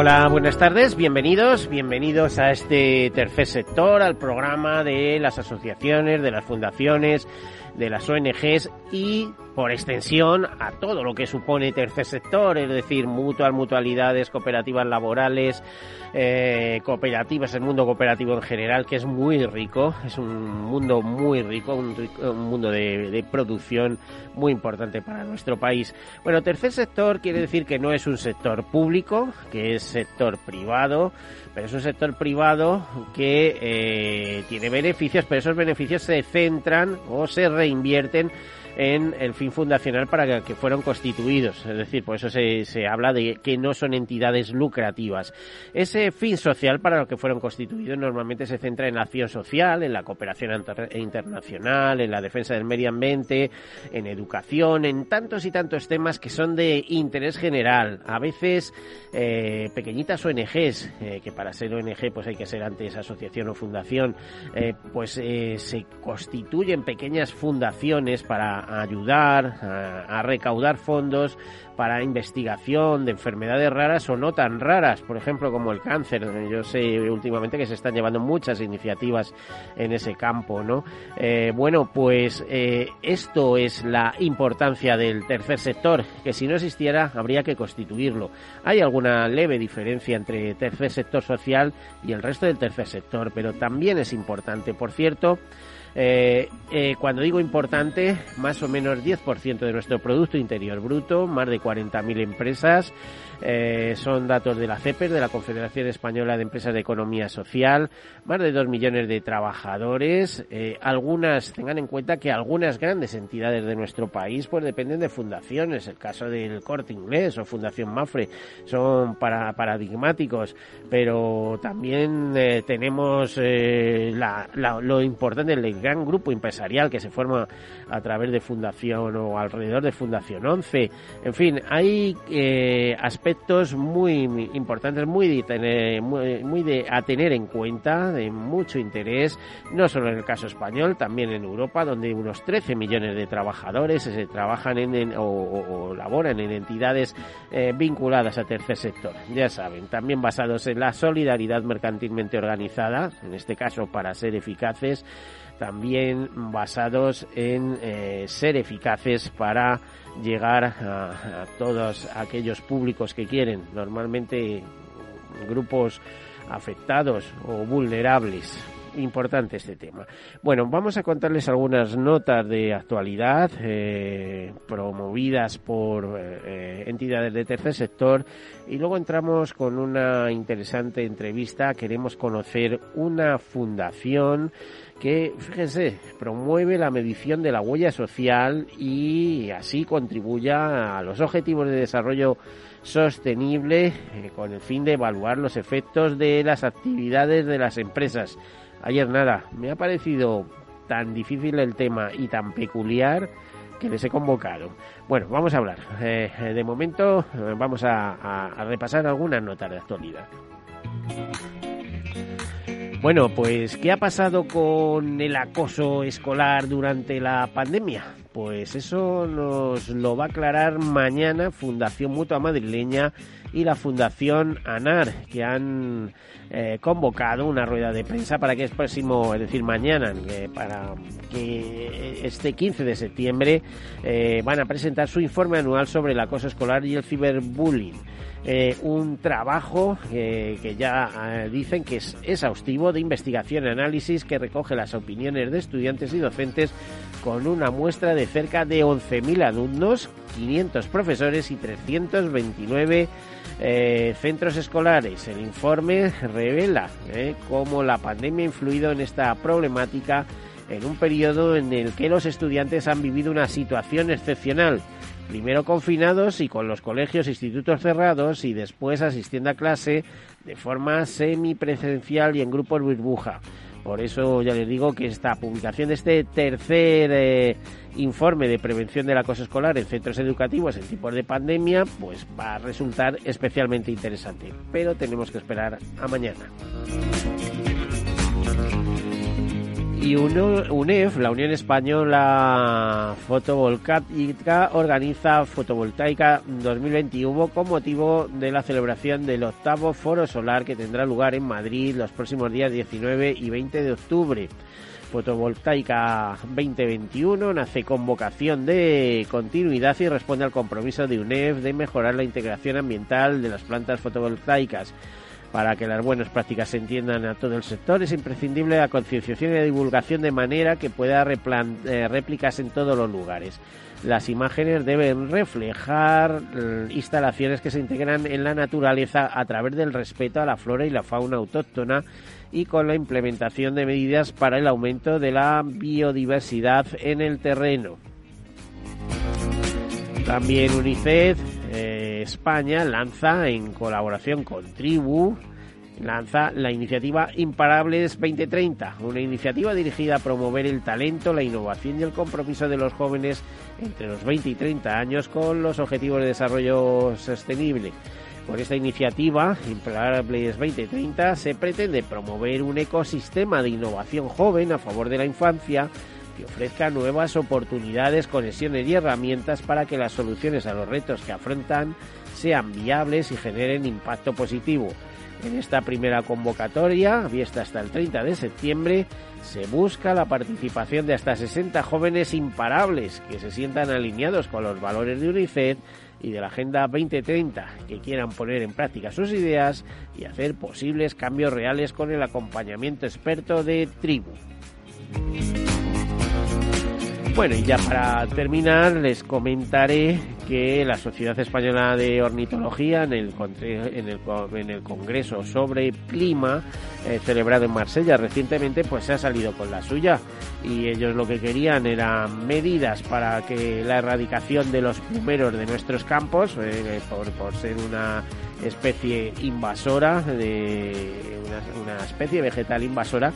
Hola, buenas tardes, bienvenidos, bienvenidos a este tercer sector, al programa de las asociaciones, de las fundaciones, de las ONGs y por extensión a todo lo que supone tercer sector, es decir, mutuas, mutualidades, cooperativas laborales, eh, cooperativas, el mundo cooperativo en general, que es muy rico, es un mundo muy rico, un, mundo de, de, producción muy importante para nuestro país. Bueno, tercer sector quiere decir que no es un sector público, que es sector privado, pero es un sector privado que eh, tiene beneficios, pero esos beneficios se centran o se reinvierten en el fin fundacional para que fueron constituidos. Es decir, por eso se, se, habla de que no son entidades lucrativas. Ese fin social para lo que fueron constituidos normalmente se centra en la acción social, en la cooperación internacional, en la defensa del medio ambiente, en educación, en tantos y tantos temas que son de interés general. A veces eh, pequeñitas ONGs, eh, que para ser ONG pues hay que ser antes asociación o fundación, eh, pues se constituyen pequeñas fundaciones para ayudar a, a, recaudar fondos para investigación de enfermedades raras o no tan raras, por ejemplo como el cáncer. Yo sé últimamente que se están llevando muchas iniciativas en ese campo, ¿no? Eh, bueno, pues eh, esto es la importancia del tercer sector, que si no existiera habría que constituirlo. Hay alguna leve diferencia entre tercer sector social y el resto del tercer sector, pero también es importante. Por cierto, eh, eh, cuando digo importante, más o menos 10% de nuestro Producto Interior Bruto, más de 40.000 empresas, eh, son datos de la CEPER, de la Confederación Española de Empresas de Economía Social, más de 2 millones de trabajadores. Eh, algunas, tengan en cuenta que algunas grandes entidades de nuestro país pues dependen de fundaciones, el caso del Corte Inglés o Fundación Mafre, son para, paradigmáticos, pero también eh, tenemos eh, la, la, lo importante del gran grupo empresarial que se forma a través de Fundación o alrededor de Fundación 11. En fin, hay eh, aspectos muy importantes, muy de, tener, a tener en cuenta, de mucho interés, no solo en el caso español, también en Europa, donde unos 13 millones de trabajadores se trabajan en, o, laboran en entidades eh, vinculadas a tercer sector. Ya saben, también basados en la solidaridad mercantilmente organizada, en este caso para ser eficaces, también basados en eh, ser eficaces para llegar a, a, todos aquellos públicos que quieren, normalmente grupos afectados o vulnerables. Importante este tema. Bueno, vamos a contarles algunas notas de actualidad eh, promovidas por eh, entidades de tercer sector y luego entramos con una interesante entrevista. Queremos conocer una fundación que, fíjense, promueve la medición de la huella social y así contribuya a los objetivos de desarrollo sostenible eh, con el fin de evaluar los efectos de las actividades de las empresas. Ayer nada, me ha parecido tan difícil el tema y tan peculiar que les he convocado. Bueno, vamos a hablar. Eh, de momento vamos a, a, a repasar algunas notas de actualidad. Bueno, pues ¿qué ha pasado con el acoso escolar durante la pandemia? Pues eso nos lo va a aclarar mañana Fundación Mutua Madrileña y la Fundación ANAR, que han eh, convocado una rueda de prensa para que es próximo, es decir, mañana, eh, para que este 15 de septiembre eh, van a presentar su informe anual sobre el acoso escolar y el ciberbullying. Eh, un trabajo eh, que ya eh, dicen que es exhaustivo de investigación y análisis que recoge las opiniones de estudiantes y docentes con una muestra de cerca de 11.000 alumnos, 500 profesores y 329 eh, centros escolares. El informe revela cómo la pandemia ha influido en esta problemática en un periodo en el que los estudiantes han vivido una situación excepcional primero confinados y con los colegios e institutos cerrados y después asistiendo a clase de forma semipresencial y en grupos burbuja. Por eso ya les digo que esta publicación de este tercer eh, informe de prevención del acoso escolar en centros educativos en tiempos de pandemia, pues va a resultar especialmente interesante. Pero tenemos que esperar a mañana. Y UNEF, la Unión Española Fotovoltaica, organiza Fotovoltaica 2021 con motivo de la celebración del octavo Foro Solar que tendrá lugar en Madrid los próximos días 19 y 20 de octubre. Fotovoltaica 2021 nace con vocación de continuidad y responde al compromiso de UNEF de mejorar la integración ambiental de las plantas fotovoltaicas. Para que las buenas prácticas se entiendan a todo el sector es imprescindible la concienciación y la divulgación de manera que pueda eh, replicarse en todos los lugares. Las imágenes deben reflejar eh, instalaciones que se integran en la naturaleza a través del respeto a la flora y la fauna autóctona y con la implementación de medidas para el aumento de la biodiversidad en el terreno. También UNICEF eh, España lanza en colaboración con Tribu lanza la iniciativa Imparables 2030, una iniciativa dirigida a promover el talento, la innovación y el compromiso de los jóvenes entre los 20 y 30 años con los objetivos de desarrollo sostenible. Con esta iniciativa, Imparables 2030, se pretende promover un ecosistema de innovación joven a favor de la infancia, que ofrezca nuevas oportunidades, conexiones y herramientas para que las soluciones a los retos que afrontan sean viables y generen impacto positivo. En esta primera convocatoria, abierta hasta el 30 de septiembre, se busca la participación de hasta 60 jóvenes imparables que se sientan alineados con los valores de UNICEF y de la Agenda 2030, que quieran poner en práctica sus ideas y hacer posibles cambios reales con el acompañamiento experto de Tribu. Bueno, y ya para terminar les comentaré que la Sociedad Española de Ornitología en el, en el, en el Congreso sobre Clima eh, celebrado en Marsella recientemente pues se ha salido con la suya. Y ellos lo que querían eran medidas para que la erradicación de los plumeros de nuestros campos eh, por, por, ser una especie invasora de una, una especie vegetal invasora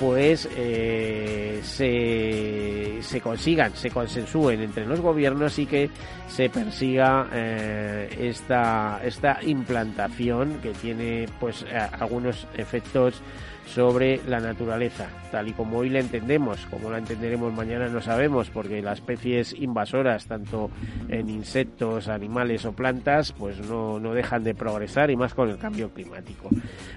pues eh, se, se, consigan, se consensúen entre los gobiernos y que se persiga eh, esta, esta implantación que tiene pues algunos efectos sobre la naturaleza, tal y como hoy la entendemos, como la entenderemos mañana no sabemos, porque las especies invasoras, tanto en insectos, animales o plantas, pues no, no dejan de progresar y más con el cambio climático.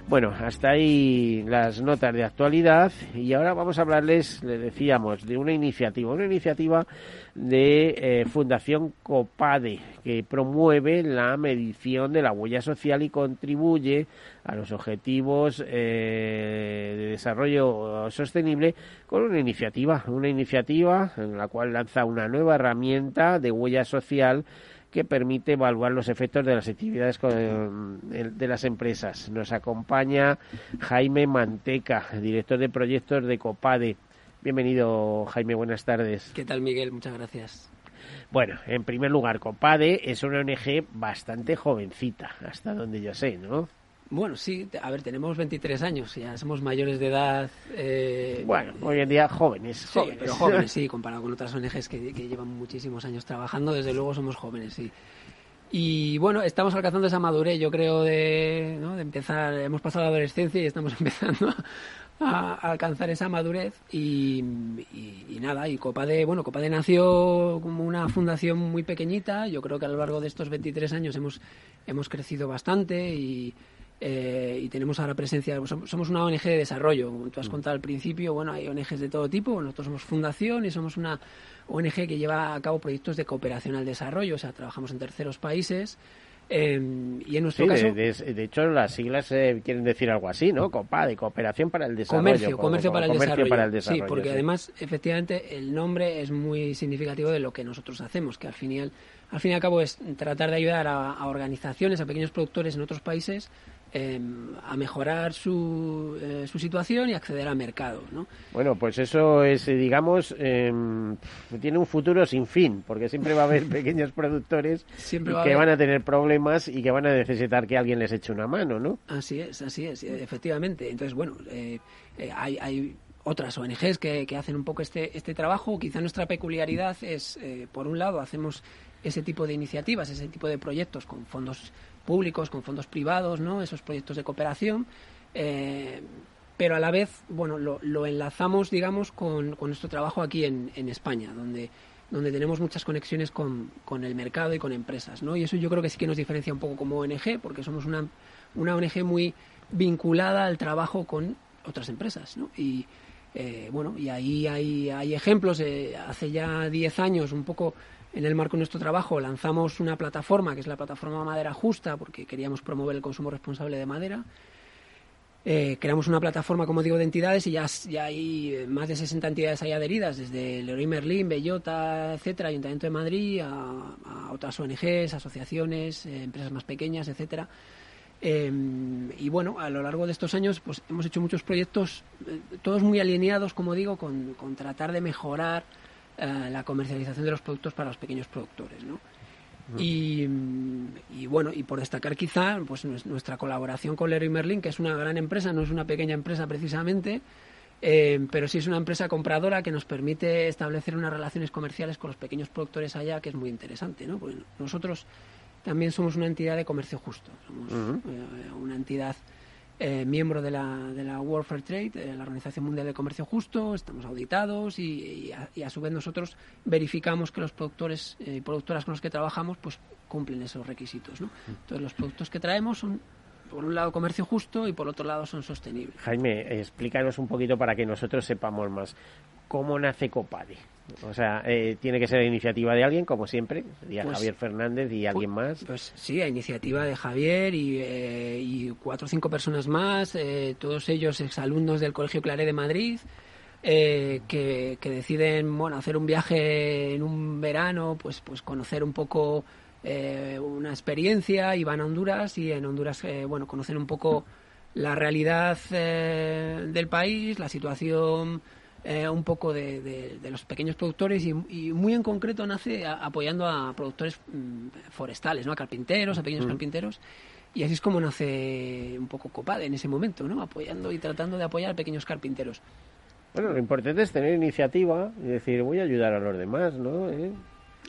Bueno, hasta ahí las notas de actualidad y ahora vamos a hablarles, le decíamos, de una iniciativa, una iniciativa de eh, Fundación COPADE, que promueve la medición de la huella social y contribuye a los objetivos eh, de desarrollo sostenible con una iniciativa, una iniciativa en la cual lanza una nueva herramienta de huella social que permite evaluar los efectos de las actividades de las empresas. Nos acompaña Jaime Manteca, director de proyectos de COPADE. Bienvenido, Jaime, buenas tardes. ¿Qué tal, Miguel? Muchas gracias. Bueno, en primer lugar, COPADE es una ONG bastante jovencita, hasta donde yo sé, ¿no? Bueno, sí, a ver, tenemos 23 años, ya somos mayores de edad. Eh, bueno, hoy en día jóvenes. Sí, pero jóvenes, sí, comparado con otras ONGs que, que, llevan muchísimos años trabajando, desde luego somos jóvenes, sí. Y bueno, estamos alcanzando esa madurez, yo creo, de, ¿no? de empezar, hemos pasado la adolescencia y estamos empezando a, alcanzar esa madurez y, nada, y Copade, bueno, Copade nació como una fundación muy pequeñita, yo creo que a lo largo de estos 23 años hemos, hemos crecido bastante y, eh, y tenemos ahora presencia, somos una ONG de desarrollo, como tú has mm. contado al principio, bueno, hay ONGs de todo tipo, nosotros somos fundación y somos una ONG que lleva a cabo proyectos de cooperación al desarrollo, o sea, trabajamos en terceros países, Em, y en nuestro caso. De, hecho, las siglas eh, quieren decir algo así, ¿no? COPA, de Cooperación para el Desarrollo. Comercio, comercio, para, el desarrollo. Sí, porque además, efectivamente, el nombre es muy significativo de lo que nosotros hacemos, que al final, al fin y al cabo es tratar de ayudar a, organizaciones, a pequeños productores en otros países em, a mejorar su, eh, su situación y acceder al mercado. ¿no? Bueno, pues eso es, eh, digamos, em, tiene un futuro sin fin, porque siempre va a haber pequeños productores que van a tener problemas y que van a necesitar que alguien les eche una mano, ¿no? Así es, así es, efectivamente. Entonces, bueno, eh, hay, hay otras ONGs que, que, hacen un poco este, este trabajo. Quizá nuestra peculiaridad es, por un lado, hacemos ese tipo de iniciativas, ese tipo de proyectos con fondos públicos, con fondos privados, ¿no? Esos proyectos de cooperación. Eh, pero a la vez, bueno, lo, enlazamos, digamos, con, nuestro trabajo aquí en, España, donde, donde tenemos muchas conexiones con, el mercado y con empresas. Y eso yo creo que sí que nos diferencia un poco como ONG, porque somos una, una ONG muy vinculada al trabajo con otras empresas. Y, eh, bueno, y ahí hay, hay ejemplos. hace ya 10 años, un poco en el marco de nuestro trabajo lanzamos una plataforma, que es la plataforma Madera Justa, porque queríamos promover el consumo responsable de madera. Eh, creamos una plataforma, como digo, de entidades y ya, hay eh, más de 60 entidades ahí adheridas, desde Leroy Merlin, Bellota, etcétera, Ayuntamiento de Madrid, a, otras ONGs, asociaciones, eh, empresas más pequeñas, etcétera. y bueno, a lo largo de estos años pues hemos hecho muchos proyectos, todos muy alineados, como digo, con tratar de mejorar eh, la comercialización de los productos para los pequeños productores, ¿no? Y, bueno, y por destacar quizá pues nuestra colaboración con Leroy Merlin, que es una gran empresa, no es una pequeña empresa precisamente, eh, pero sí es una empresa compradora que nos permite establecer unas relaciones comerciales con los pequeños productores allá, que es muy interesante, ¿no? Porque nosotros también somos una entidad de comercio justo, somos eh, una entidad eh, miembro de la, de la World Fair Trade, de la Organización Mundial de Comercio Justo, estamos auditados y, a, su vez nosotros verificamos que los productores y productoras con los que trabajamos pues cumplen esos requisitos. ¿no? Entonces los productos que traemos son por un lado comercio justo y por otro lado son sostenibles. Jaime, explícanos un poquito para que nosotros sepamos más. ¿Cómo nace Copade? O sea, eh, tiene que ser iniciativa de alguien, como siempre, sería pues, Javier Fernández y alguien más. Pues sí, a iniciativa de Javier y, eh, cuatro o cinco personas más, eh, todos ellos exalumnos del Colegio Claré de Madrid, que, deciden bueno, hacer un viaje en un verano, pues, pues conocer un poco una experiencia y van a Honduras y en Honduras bueno, conocen un poco la realidad del país, la situación eh, un poco de, los pequeños productores y, muy en concreto nace apoyando a productores mm, forestales, ¿no? a carpinteros, a pequeños carpinteros. Y así es como nace un poco Copade en ese momento, ¿no? apoyando y tratando de apoyar a pequeños carpinteros. Bueno, lo importante es tener iniciativa y decir, voy a ayudar a los demás, ¿no? ¿Eh?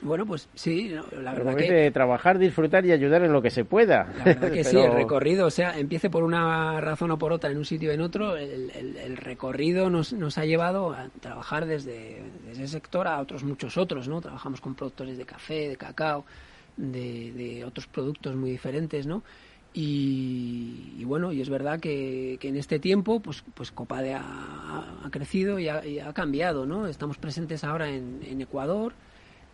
Bueno, pues sí, la verdad que... trabajar, disfrutar y ayudar en lo que se pueda. La verdad que sí, el recorrido, o sea, empiece por una razón o por otra en un sitio o en otro, el, recorrido nos, nos, ha llevado a trabajar desde, ese sector a otros muchos otros, ¿no? Trabajamos con productores de café, de cacao, de, otros productos muy diferentes, ¿no? Y, bueno, y es verdad que, en este tiempo, pues, pues Copade ha, crecido y ha, cambiado, ¿no? Estamos presentes ahora en, en Ecuador,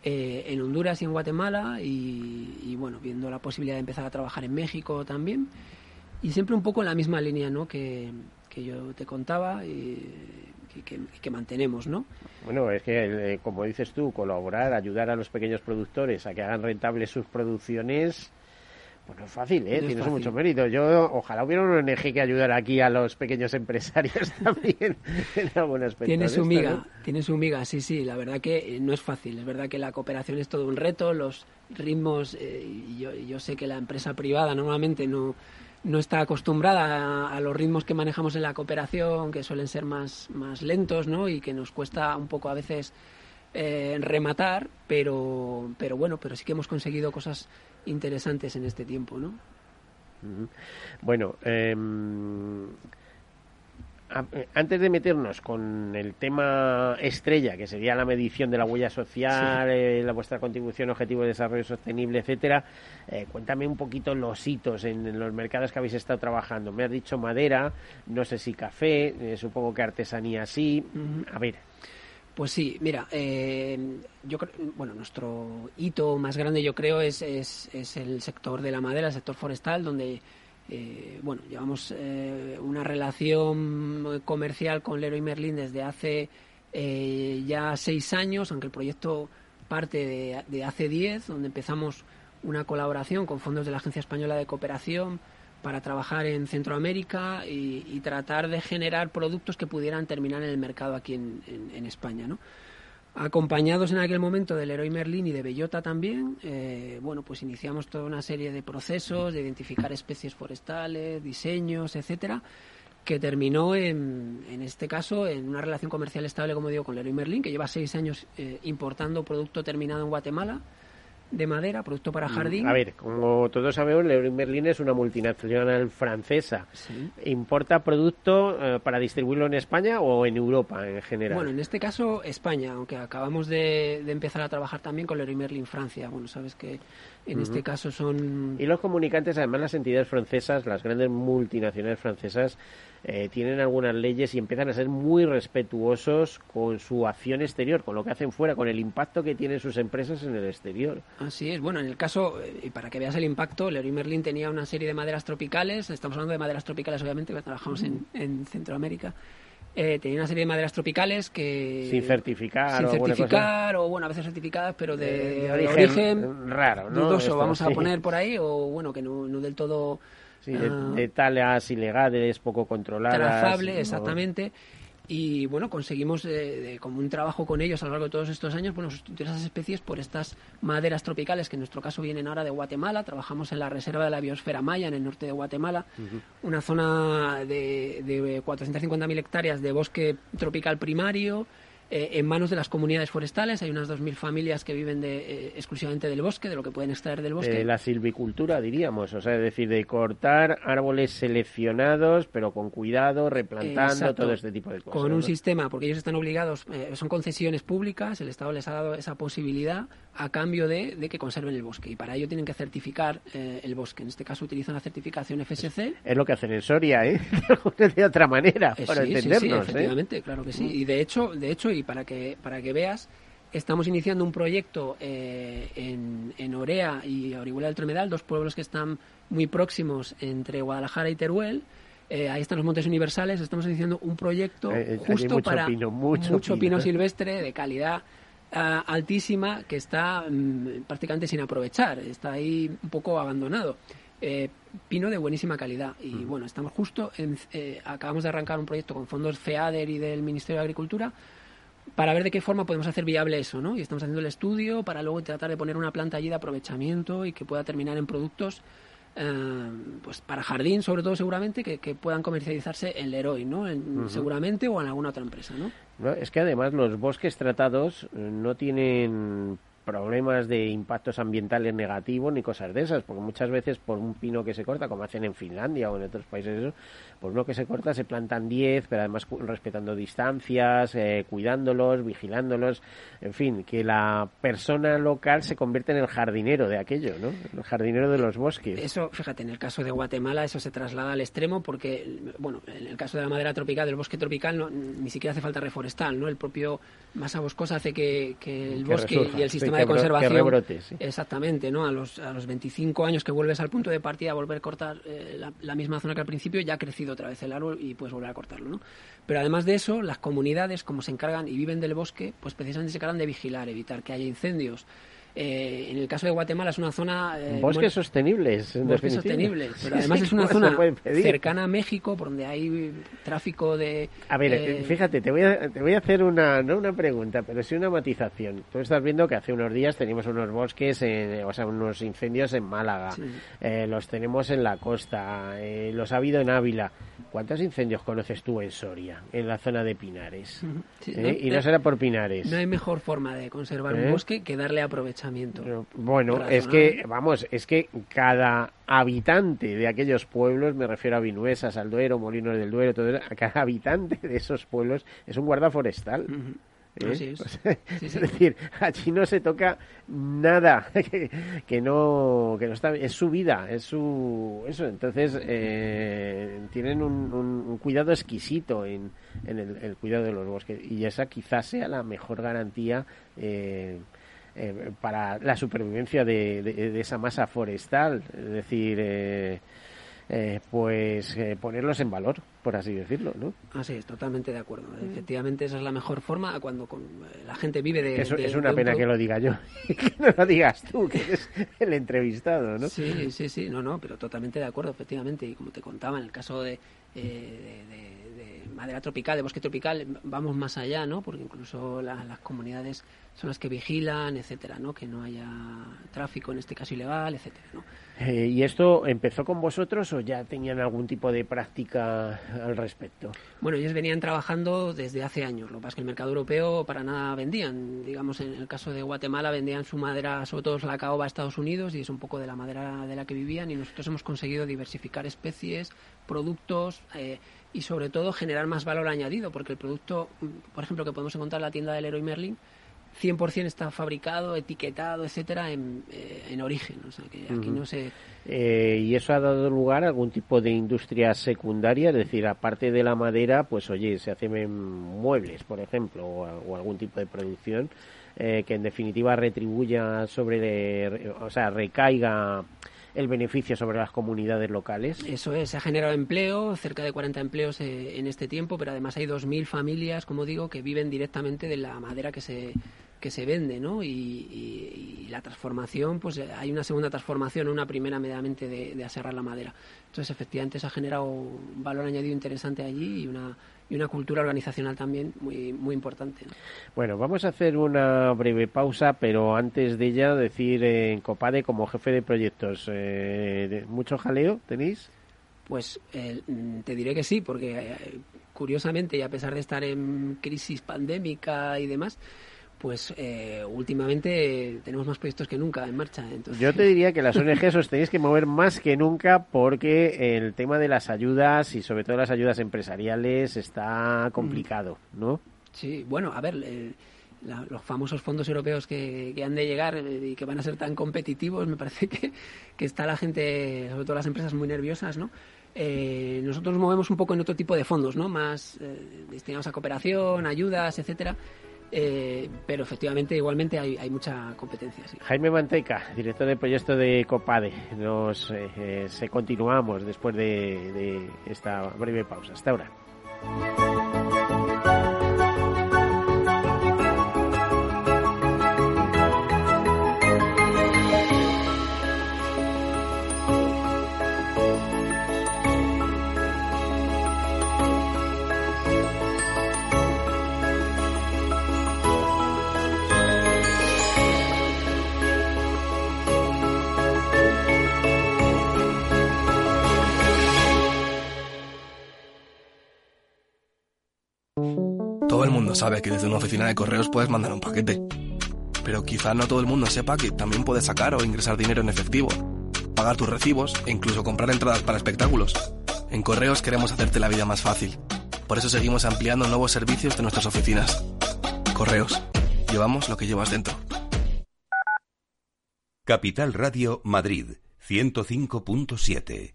eh, en Honduras y en Guatemala y, bueno, viendo la posibilidad de empezar a trabajar en México también y siempre un poco en la misma línea ¿no? que, yo te contaba y que, que, mantenemos, ¿no? Bueno, es que, eh, como dices tú, colaborar, ayudar a los pequeños productores a que hagan rentables sus producciones pues no es fácil, ¿eh? Tienes mucho mérito. Yo, ojalá hubiera un ONG que ayudara aquí a los pequeños empresarios también en algún aspecto. Tiene su miga, tiene su miga, sí, sí. La verdad que eh, no es fácil. Es verdad que la cooperación es todo un reto. Los ritmos, eh, yo, yo sé que la empresa privada normalmente no, no está acostumbrada a, los ritmos que manejamos en la cooperación, que suelen ser más, más lentos, ¿no? Y que nos cuesta un poco a veces eh, rematar, pero, pero bueno, pero sí que hemos conseguido cosas interesantes en este tiempo, ¿no? Bueno, eh, antes de meternos con el tema estrella, que sería la medición de la huella social, eh, la vuestra contribución, objetivo de desarrollo sostenible, etcétera, eh, cuéntame un poquito los hitos en, los mercados que habéis estado trabajando. Me has dicho madera, no sé si café, supongo que artesanía sí. A ver. Pues sí, mira, eh, yo bueno, nuestro hito más grande yo creo es, es, el sector de la madera, el sector forestal, donde eh, bueno, llevamos eh, una relación comercial con Leroy Merlin desde hace ya seis años, aunque el proyecto parte de, de hace diez, donde empezamos una colaboración con fondos de la Agencia Española de Cooperación para trabajar en Centroamérica y, tratar de generar productos que pudieran terminar en el mercado aquí en, España, ¿no? Acompañados en aquel momento del Leroy Merlin y de Bellota también, eh, bueno, pues iniciamos toda una serie de procesos de identificar especies forestales, diseños, etcétera, que terminó en, en este caso en una relación comercial estable, como digo, con Leroy Merlin, que lleva seis años eh, importando producto terminado en Guatemala de madera, producto para mm, jardín. A ver, como todos sabemos, Leroy Merlin es una multinacional francesa. ¿Importa producto eh, para distribuirlo en España o en Europa en general? Bueno, en este caso España, aunque acabamos de, empezar a trabajar también con Leroy Merlin Francia. Bueno, sabes que en este caso son... Y los comunicantes, además las entidades francesas, las grandes multinacionales francesas, eh, tienen algunas leyes y empiezan a ser muy respetuosos con su acción exterior, con lo que hacen fuera, con el impacto que tienen sus empresas en el exterior. Así es. Bueno, en el caso, eh, y para que veas el impacto, Leroy Merlin tenía una serie de maderas tropicales, estamos hablando de maderas tropicales obviamente, que trabajamos en, Centroamérica. Eh, tenía una serie de maderas tropicales que sin certificar sin certificar o bueno a veces certificadas pero de, origen, raro ¿no? dudoso vamos a poner por ahí o bueno que no, no del todo Sí, de, talas ilegales, poco controladas. Trazable, exactamente. Y bueno, conseguimos, eh, como un trabajo con ellos a lo largo de todos estos años, bueno, sustituir esas especies por estas maderas tropicales que en nuestro caso vienen ahora de Guatemala. Trabajamos en la reserva de la biosfera maya en el norte de Guatemala, una zona de, de 450.000 hectáreas de bosque tropical primario eh, en manos de las comunidades forestales. Hay unas 2.000 familias que viven de, eh, exclusivamente del bosque, de lo que pueden extraer del bosque. De la silvicultura, diríamos, o sea, es decir, de cortar árboles seleccionados, pero con cuidado, replantando, todo este tipo de cosas. Con un sistema, porque ellos están obligados, eh, son concesiones públicas, el Estado les ha dado esa posibilidad a cambio de, que conserven el bosque. Y para ello tienen que certificar el bosque. En este caso utilizan la certificación FSC. Es, lo que hacen en Soria, ¿eh? de otra manera, para entendernos. Sí, efectivamente, claro que sí. Y de hecho, de hecho, y para que, para que veas, estamos iniciando un proyecto eh, en, en, Orea y Orihuela del Tremedal, dos pueblos que están muy próximos entre Guadalajara y Teruel. Eh, ahí están los Montes Universales. Estamos iniciando un proyecto eh, justo para mucho, pino, silvestre de calidad ah, altísima que está mm, prácticamente sin aprovechar. Está ahí un poco abandonado. pino de buenísima calidad. Y mm. bueno, estamos justo, en, acabamos de arrancar un proyecto con fondos FEADER y del Ministerio de Agricultura para ver de qué forma podemos hacer viable eso, ¿no? Y estamos haciendo el estudio para luego tratar de poner una planta allí de aprovechamiento y que pueda terminar en productos eh, pues para jardín sobre todo seguramente que, puedan comercializarse en Leroy, ¿no? Seguramente o en alguna otra empresa, ¿no? Es que además los bosques tratados no tienen problemas de impactos ambientales negativos ni cosas de esas, porque muchas veces por un pino que se corta, como hacen en Finlandia o en otros países, por uno que se corta se plantan 10, pero además respetando distancias, eh, cuidándolos, vigilándolos, en fin, que la persona local se convierte en el jardinero de aquello, ¿no? El jardinero de los bosques. Eso, fíjate, en el caso de Guatemala eso se traslada al extremo porque, bueno, en el caso de la madera tropical, del bosque tropical, no, ni siquiera hace falta reforestal, ¿no? El propio masa boscosa hace que, el bosque y el sistema de conservación. Exactamente, ¿no? A los, a los 25 años que vuelves al punto de partida, volver a cortar eh, la, misma zona que al principio, ya ha crecido otra vez el árbol y puedes volver a cortarlo, ¿no? Pero además de eso, las comunidades, como se encargan y viven del bosque, pues precisamente se encargan de vigilar, evitar que haya incendios, eh, en el caso de Guatemala es una zona... Eh, bosques sostenibles, Bosques sostenibles, pero además es una zona cercana a México, por donde hay tráfico de... A ver, eh, fíjate, te voy a, te voy a hacer una, no una pregunta, pero sí una matización. Tú estás viendo que hace unos días teníamos unos bosques, o sea, unos incendios en Málaga, los tenemos en la costa, los ha habido en Ávila. ¿Cuántos incendios conoces tú en Soria, en la zona de Pinares? y no será por Pinares. No hay mejor forma de conservar un bosque que darle aprovechamiento bueno, es que, vamos, es que cada habitante de aquellos pueblos, me refiero a Vinuesa, Salduero, Molinos del Duero, todo eso, cada habitante de esos pueblos es un guarda forestal. ¿Eh? es. decir, allí no se toca nada que, no que no está es su vida, es su eso. Entonces eh, tienen un, cuidado exquisito en, en el, cuidado de los bosques y esa quizás sea la mejor garantía. Eh, eh, para la supervivencia de, esa masa forestal, es decir, eh, pues ponerlos en valor. Por así decirlo, ¿no? Así es, totalmente de acuerdo. Efectivamente, esa es la mejor forma cuando con, eh, la gente vive de... Eso, de- es una de pena que lo diga yo, que no lo digas tú, que eres el entrevistado, ¿no? Sí, sí, sí, no, no, pero totalmente de acuerdo, efectivamente. Y como te contaba, en el caso de, eh, de madera tropical, de bosque tropical, vamos más allá, ¿no? Porque incluso la- las comunidades son las que vigilan, etcétera, ¿no? Que no haya tráfico, en este caso ilegal, etcétera, ¿no? Eh, ¿Y esto empezó con vosotros o ya tenían algún tipo de práctica al respecto? Bueno, ellos venían trabajando desde hace años. Lo que pasa es que el mercado europeo para nada vendían. Digamos, en el caso de Guatemala vendían su madera, sobre todo la caoba, a Estados Unidos y es un poco de la madera de la que vivían. Y nosotros hemos conseguido diversificar especies, productos eh, y sobre todo generar más valor añadido, porque el producto, mm, por ejemplo, que podemos encontrar en la tienda del Leroy Merlin, 100% está fabricado, etiquetado, etcétera, en, eh, en origen. O sea, que aquí no se... Eh, ¿Y eso ha dado lugar a algún tipo de industria secundaria? Es decir, aparte de la madera, pues oye, se hacen en muebles, por ejemplo, o algún tipo de producción eh, que en definitiva retribuya sobre, o sea, recaiga el beneficio sobre las comunidades locales. Eso es, se ha generado empleo, cerca de 40 empleos eh, en este tiempo, pero además hay 2.000 familias, como digo, que viven directamente de la madera que se, que se vende, ¿no? Y, y- y la transformación, pues eh, hay una segunda transformación, una primera medianamente de, de aserrar la madera. Entonces, efectivamente, se ha generado un valor añadido interesante allí y una, y una cultura organizacional también muy, muy importante. ¿no? Bueno, vamos a hacer una breve pausa, pero antes de ella decir eh, en Copade como jefe de proyectos, eh, ¿mucho jaleo tenéis? Pues eh, te diré que sí, porque eh, curiosamente, y a pesar de estar en crisis pandémica y demás, pues eh, últimamente tenemos más proyectos que nunca en marcha. Entonces, Yo te diría que las ONGs os tenéis que mover más que nunca porque el tema de las ayudas y sobre todo las ayudas empresariales está complicado, ¿no? Sí, bueno, a ver, eh, la- los famosos fondos europeos que, que han de llegar eh, y que van a ser tan competitivos, me parece que, que está la gente, sobre todo las empresas, muy nerviosas, ¿no? Eh, nosotros nos movemos un poco en otro tipo de fondos, ¿no? Más destinados a cooperación, ayudas, etcétera. Eh, pero efectivamente, igualmente hay, mucha competencia. Jaime Manteca, director de proyecto de Copade, nos eh, eh, continuamos después de, de esta breve pausa. Hasta ahora. Todo el mundo sabe que desde una oficina de correos puedes mandar un paquete. Pero quizá no todo el mundo sepa que también puedes sacar o ingresar dinero en efectivo, pagar tus recibos e incluso comprar entradas para espectáculos. En correos queremos hacerte la vida más fácil. Por eso seguimos ampliando nuevos servicios de nuestras oficinas. Correos. Llevamos lo que llevas dentro. Capital Radio Madrid 105.7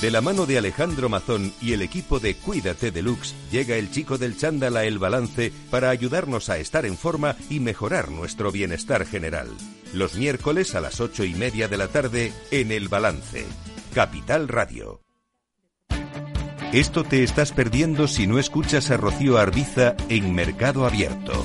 De la mano de Alejandro Mazón y el equipo de Cuídate Deluxe, llega el chico del chándal a El Balance para ayudarnos a estar en forma y mejorar nuestro bienestar general. Los miércoles a las ocho y media de la tarde en El Balance. Capital Radio. Esto te estás perdiendo si no escuchas a Rocío Arbiza en Mercado Abierto.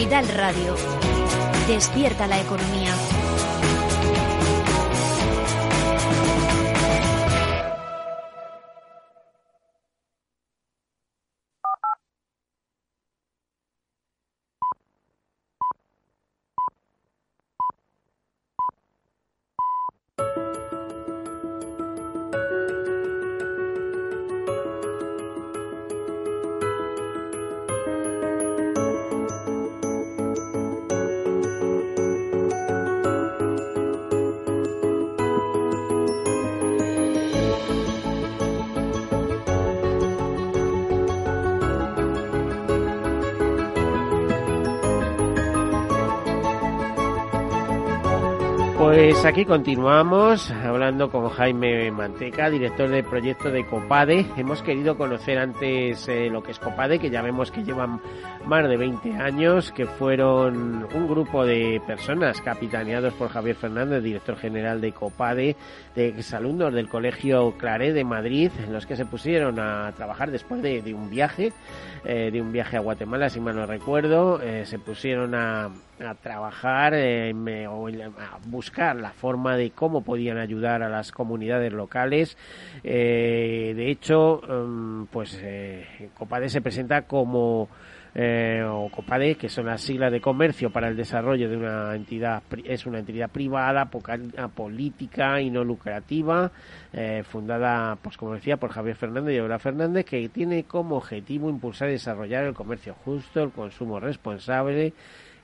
Capital Radio. Despierta la economía. Pues aquí continuamos hablando con Jaime Manteca, director del proyecto de Copade. Hemos querido conocer antes eh, lo que es Copade, que ya vemos que llevan más de 20 años, que fueron un grupo de personas capitaneados por Javier Fernández, director general de Copade, de exalumnos del Colegio Claré de Madrid, en los que se pusieron a trabajar después de, un viaje, eh, de un viaje a Guatemala, si mal no recuerdo, eh, se pusieron a, a trabajar eh, o a buscar la forma de cómo podían ayudar a las comunidades locales. Eh, de hecho, mm, pues Copade se presenta como o COPADE, que son las siglas de comercio para el desarrollo de una entidad, es una entidad privada, política y no lucrativa, fundada, pues como decía, por Javier Fernández y Aura Fernández, que tiene como objetivo impulsar y desarrollar el comercio justo, el consumo responsable,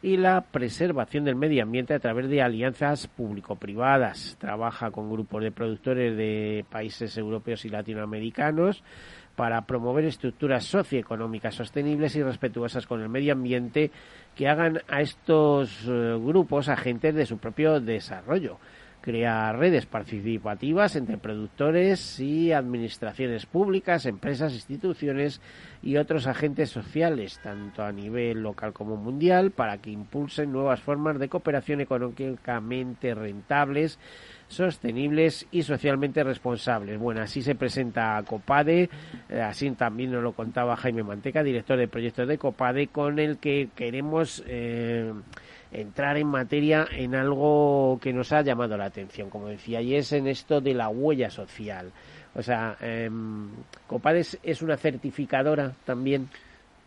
y la preservación del medio ambiente a través de alianzas público-privadas. Trabaja con grupos de productores de países europeos y latinoamericanos para promover estructuras socioeconómicas sostenibles y respetuosas con el medio ambiente que hagan a estos eh, grupos agentes de su propio desarrollo. Crea redes participativas entre productores y administraciones públicas, empresas, instituciones y otros agentes sociales, tanto a nivel local como mundial, para que impulsen nuevas formas de cooperación económicamente rentables, sostenibles y socialmente responsables. Bueno, así se presenta Copade, eh, así también nos lo contaba Jaime Manteca, director de proyectos de Copade, con el que queremos eh, entrar en materia en algo que nos ha llamado la atención, como decía, y es en esto de la huella social. O sea, eh, Copades es una certificadora también.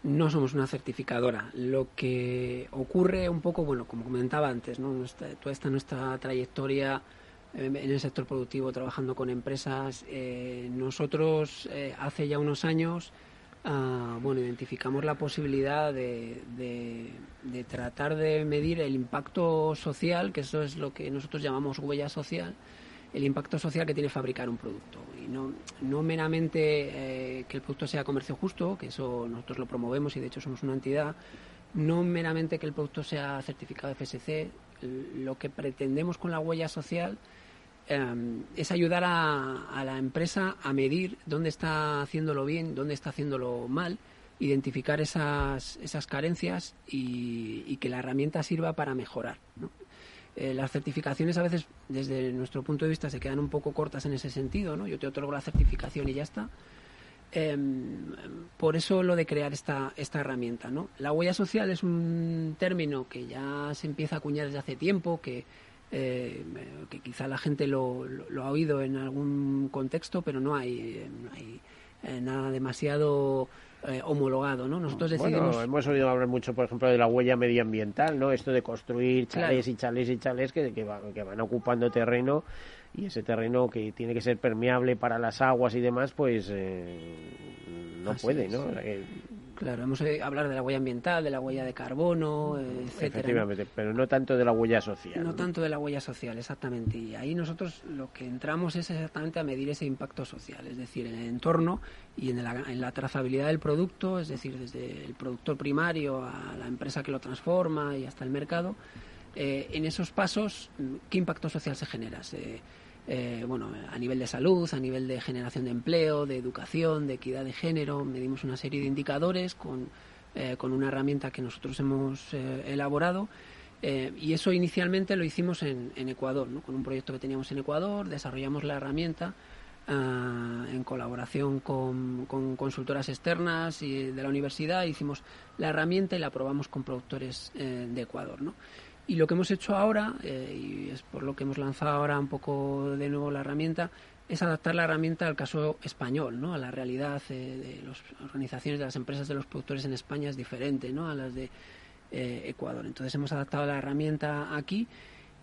No somos una certificadora. Lo que ocurre un poco, bueno, como comentaba antes, ¿no? toda esta nuestra trayectoria en el sector productivo trabajando con empresas, eh, nosotros eh, hace ya unos años Ah, bueno, identificamos la posibilidad de, de, tratar de medir el impacto social, que eso es lo que nosotros llamamos huella social, el impacto social que tiene fabricar un producto. Y no, no meramente eh, que el producto sea comercio justo, que eso nosotros lo promovemos y de hecho somos una entidad, no meramente que el producto sea certificado FSC, lo que pretendemos con la huella social Em, es ayudar a, la empresa a medir dónde está haciéndolo bien, dónde está haciéndolo mal, identificar esas, esas carencias y, que la herramienta sirva para mejorar. Eh, las certificaciones a veces, desde nuestro punto de vista, se quedan un poco cortas en ese sentido. ¿no? Yo te otorgo la certificación y ya está. Em, por eso lo de crear esta, esta herramienta. ¿no? La huella social es un término que ya se empieza a acuñar desde hace tiempo, que eh, que quizá la gente lo, lo, ha oído en algún contexto, pero no hay, no hay eh, nada demasiado eh, homologado, ¿no? Nosotros decidimos... hemos oído hablar mucho, por ejemplo, de la huella medioambiental, ¿no? Esto de construir chalés y chalés y chalés que, que, que van ocupando terreno y ese terreno que tiene que ser permeable para las aguas y demás, pues no puede, ¿no? Claro, hemos oído hablar de la huella ambiental, de la huella de carbono, etcétera. Efectivamente, pero no tanto de la huella social. No, tanto de la huella social, exactamente. Y ahí nosotros lo que entramos es exactamente a medir ese impacto social, es decir, en el entorno y en la, en la trazabilidad del producto, es decir, desde el productor primario a la empresa que lo transforma y hasta el mercado. Eh, en esos pasos, ¿qué impacto social se genera? Se, eh, bueno, a nivel de salud, a nivel de generación de empleo, de educación, de equidad de género, medimos una serie de indicadores con, eh, con una herramienta que nosotros hemos eh, elaborado y eso inicialmente lo hicimos en, Ecuador, ¿no? con un proyecto que teníamos en Ecuador, desarrollamos la herramienta ah, en colaboración con, con, consultoras externas y de la universidad, hicimos la herramienta y la probamos con productores de Ecuador. ¿no? Y lo que hemos hecho ahora, eh, y es por lo que hemos lanzado ahora un poco de nuevo la herramienta, es adaptar la herramienta al caso español, ¿no? A la realidad de las organizaciones, de las empresas de los productores en España es diferente, ¿no? A las de eh, Ecuador. Entonces hemos adaptado la herramienta aquí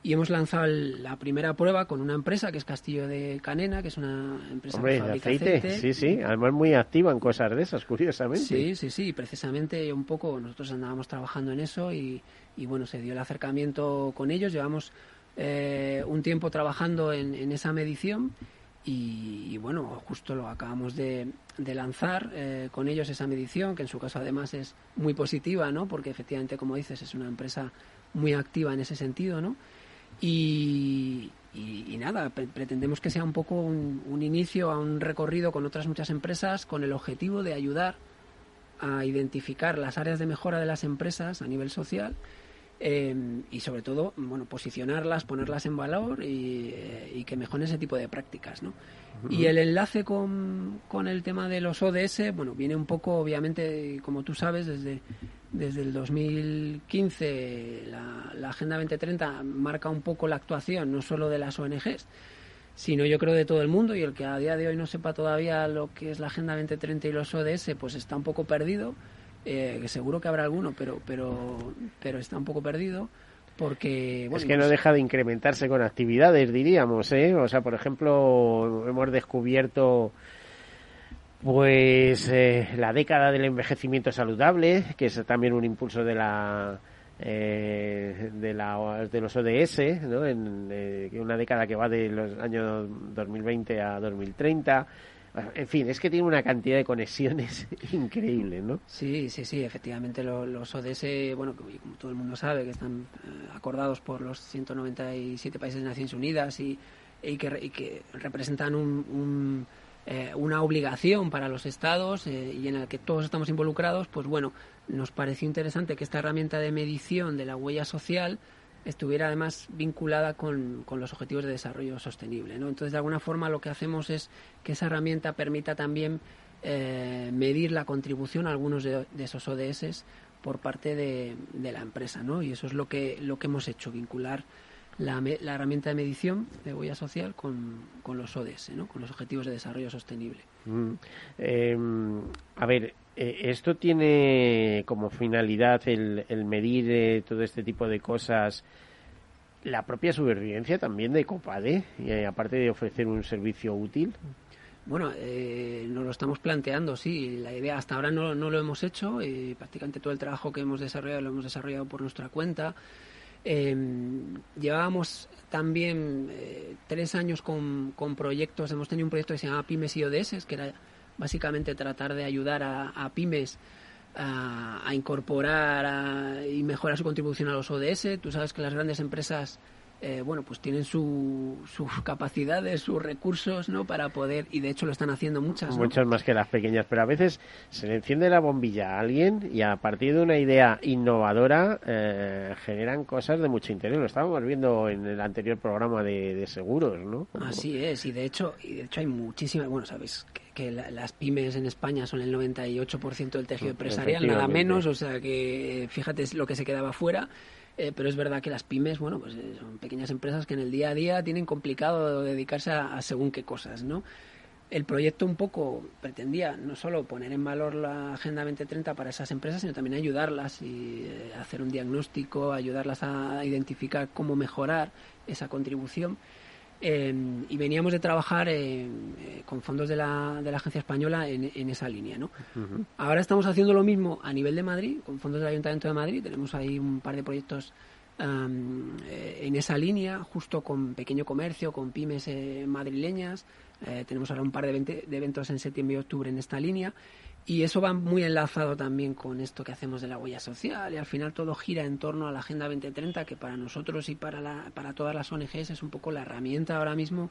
y hemos lanzado la primera prueba con una empresa que es Castillo de Canena, que es una empresa que fabrica aceite, Sí, sí, además muy activa en cosas de esas, curiosamente. Sí, sí, sí, precisamente un poco nosotros andábamos trabajando en eso y, y bueno, se dio el acercamiento con ellos, llevamos eh, un tiempo trabajando en, en esa medición y, bueno, justo lo acabamos de, lanzar eh, con ellos esa medición, que en su caso además es muy positiva, ¿no? Porque efectivamente, como dices, es una empresa muy activa en ese sentido, ¿no? Y, nada, pretendemos que sea un poco un, un, inicio a un recorrido con otras muchas empresas con el objetivo de ayudar a identificar las áreas de mejora de las empresas a nivel social Em, y sobre todo, bueno, posicionarlas, ponerlas en valor y, eh, que mejoren ese tipo de prácticas, ¿no? Y el enlace con, con, el tema de los ODS, bueno, viene un poco, obviamente, como tú sabes, desde, desde el 2015 la, la Agenda 2030 marca un poco la actuación, no solo de las ONGs, sino yo creo de todo el mundo y el que a día de hoy no sepa todavía lo que es la Agenda 2030 y los ODS, pues está un poco perdido eh, que seguro que habrá alguno, pero, pero, pero está un poco perdido. Porque, es que no pues deja de incrementarse con actividades, diríamos, ¿eh? O sea, por ejemplo, hemos descubierto pues eh, la década del envejecimiento saludable, que es también un impulso de la eh, de, la, de los ODS, ¿no? En, eh, una década que va de los años 2020 a 2030. En fin, es que tiene una cantidad de conexiones increíble, ¿no? Sí, sí, sí, efectivamente los ODS, bueno, como todo el mundo sabe, que están eh, acordados por los 197 países de Naciones Unidas y, que, representan un, eh, una obligación para los estados eh, y en el que todos estamos involucrados, pues bueno, nos pareció interesante que esta herramienta de medición de la huella social estuviera además vinculada con, los objetivos de desarrollo sostenible. ¿no? Entonces, de alguna forma, lo que hacemos es que esa herramienta permita también eh, medir la contribución a algunos de, esos ODS por parte de, la empresa. ¿no? Y eso es lo que, lo que hemos hecho, vincular la, la herramienta de medición de huella social con, los ODS, ¿no? con los objetivos de desarrollo sostenible. Mm. Em, a ver, esto tiene como finalidad el, medir eh, todo este tipo de cosas la propia supervivencia también de Copade, eh, aparte de ofrecer un servicio útil. Bueno, eh, nos lo estamos planteando, sí. La idea hasta ahora no, no lo hemos hecho. prácticamente todo el trabajo que hemos desarrollado lo hemos desarrollado por nuestra cuenta. Em, llevábamos también tres años con, con, proyectos. Hemos tenido un proyecto que se llama Pymes y ODS, que era básicamente tratar de ayudar a, pymes a, incorporar y mejorar su contribución a los ODS. Tú sabes que las grandes empresas eh, bueno, pues tienen su, sus capacidades, sus recursos, ¿no? Para poder, y de hecho lo están haciendo muchas. Muchas más que las pequeñas, pero a veces se le enciende la bombilla a alguien y a partir de una idea innovadora eh, generan cosas de mucho interés. Lo estábamos viendo en el anterior programa de, seguros, ¿no? Así es, y de hecho, y de hecho hay muchísimas, bueno, sabes que, las pymes en España son el 98% del tejido empresarial, nada menos, o sea que fíjate lo que se quedaba fuera eh, pero es verdad que las pymes, bueno, pues eh, son pequeñas empresas que en el día a día tienen complicado dedicarse a, según qué cosas, ¿no? El proyecto un poco pretendía no solo poner en valor la Agenda 2030 para esas empresas, sino también ayudarlas y eh, hacer un diagnóstico, ayudarlas a identificar cómo mejorar esa contribución Em, y veníamos de trabajar eh, con fondos de la, de la agencia española en, en esa línea. ¿no? Ahora estamos haciendo lo mismo a nivel de Madrid, con fondos del Ayuntamiento de Madrid. Tenemos ahí un par de proyectos eh, en esa línea, justo con pequeño comercio, con pymes eh, madrileñas. tenemos ahora un par de, de eventos en septiembre y octubre en esta línea. Y eso va muy enlazado también con esto que hacemos de la huella social y al final todo gira en torno a la Agenda 2030 que para nosotros y para, la, para todas las ONGs es un poco la herramienta ahora mismo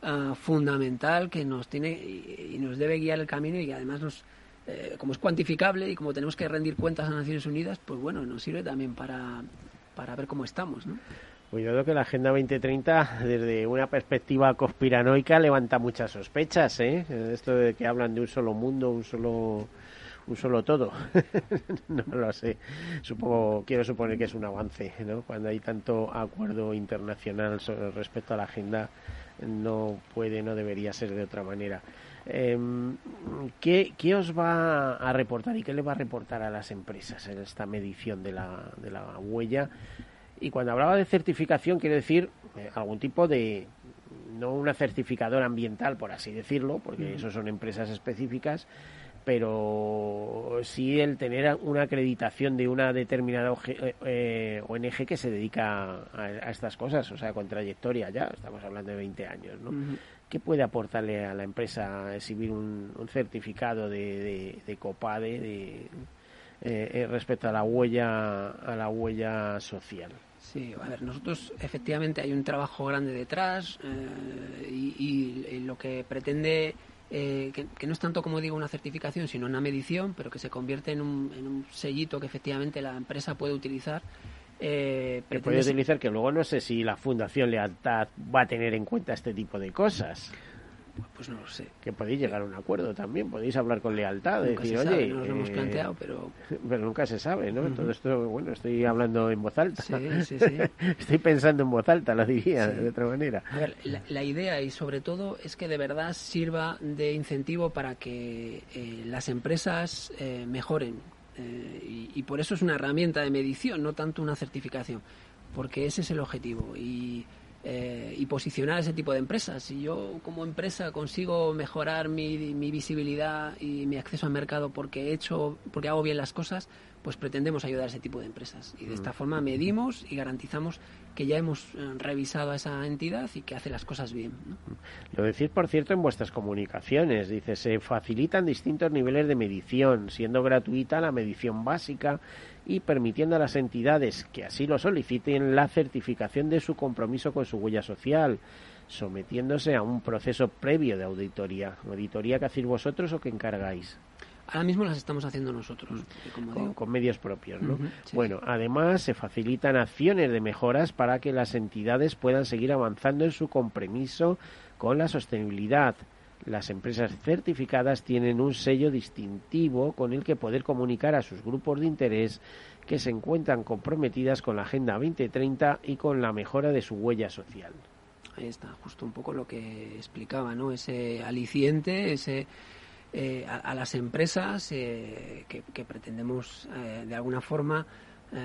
ah, fundamental que nos tiene y, nos debe guiar el camino y además nos, eh, como es cuantificable y como tenemos que rendir cuentas a Naciones Unidas, pues bueno, nos sirve también para, para ver cómo estamos, ¿no? Cuidado que la Agenda 2030, desde una perspectiva conspiranoica, levanta muchas sospechas, ¿eh? Esto de que hablan de un solo mundo, un solo un solo todo. no lo sé. Supongo, quiero suponer que es un avance, ¿no? Cuando hay tanto acuerdo internacional respecto a la agenda, no puede, no debería ser de otra manera. Em, ¿qué, ¿qué, os va a reportar y qué le va a reportar a las empresas en esta medición de la, de la huella? Y cuando hablaba de certificación, quiero decir eh, algún tipo de, no una certificadora ambiental, por así decirlo, porque eso son empresas específicas, pero sí el tener una acreditación de una determinada ONG eh, eh, que se dedica a, estas cosas, o sea, con trayectoria ya, estamos hablando de 20 años, ¿no? ¿Qué puede aportarle a la empresa exhibir un, certificado de, de, COPADE de, eh, respecto a la huella a la huella social? Sí, a ver, nosotros efectivamente hay un trabajo grande detrás y lo que pretende eh, que, no es tanto como digo una certificación, sino una medición, pero que se convierte en un, en un sellito que efectivamente la empresa puede utilizar. Eh, puede utilizar que luego no sé si la Fundación Lealtad va a tener en cuenta este tipo de cosas. Pues no lo sé. Que podéis llegar a un acuerdo también, podéis hablar con lealtad, decir, oye, nos lo hemos eh, planteado, pero... Pero nunca se sabe, ¿no? Todo esto, bueno, estoy hablando en voz alta. Sí, sí, sí. estoy pensando en voz alta, lo diría de otra manera. A ver, la, idea y sobre todo es que de verdad sirva de incentivo para que eh, las empresas eh, mejoren. y, y por eso es una herramienta de medición, no tanto una certificación, porque ese es el objetivo. Y eh, y posicionar ese tipo de empresas. Si yo como empresa consigo mejorar mi, mi, visibilidad y mi acceso al mercado porque he hecho, porque hago bien las cosas, pues pretendemos ayudar a ese tipo de empresas. Y de esta mm. forma medimos y garantizamos que ya hemos eh, revisado a esa entidad y que hace las cosas bien. Lo decís, por cierto, en vuestras comunicaciones. Dice, se facilitan distintos niveles de medición, siendo gratuita la medición básica y permitiendo a las entidades que así lo soliciten la certificación de su compromiso con su huella social, sometiéndose a un proceso previo de auditoría. ¿Auditoría que hacéis vosotros o que encargáis? Ahora mismo las estamos haciendo nosotros, con, medios propios, ¿no? Bueno, además se facilitan acciones de mejoras para que las entidades puedan seguir avanzando en su compromiso con la sostenibilidad, las empresas certificadas tienen un sello distintivo con el que poder comunicar a sus grupos de interés que se encuentran comprometidas con la Agenda 2030 y con la mejora de su huella social. Ahí está, justo un poco lo que explicaba, ¿no? Ese aliciente, ese eh, a, las empresas eh, que, pretendemos eh, de alguna forma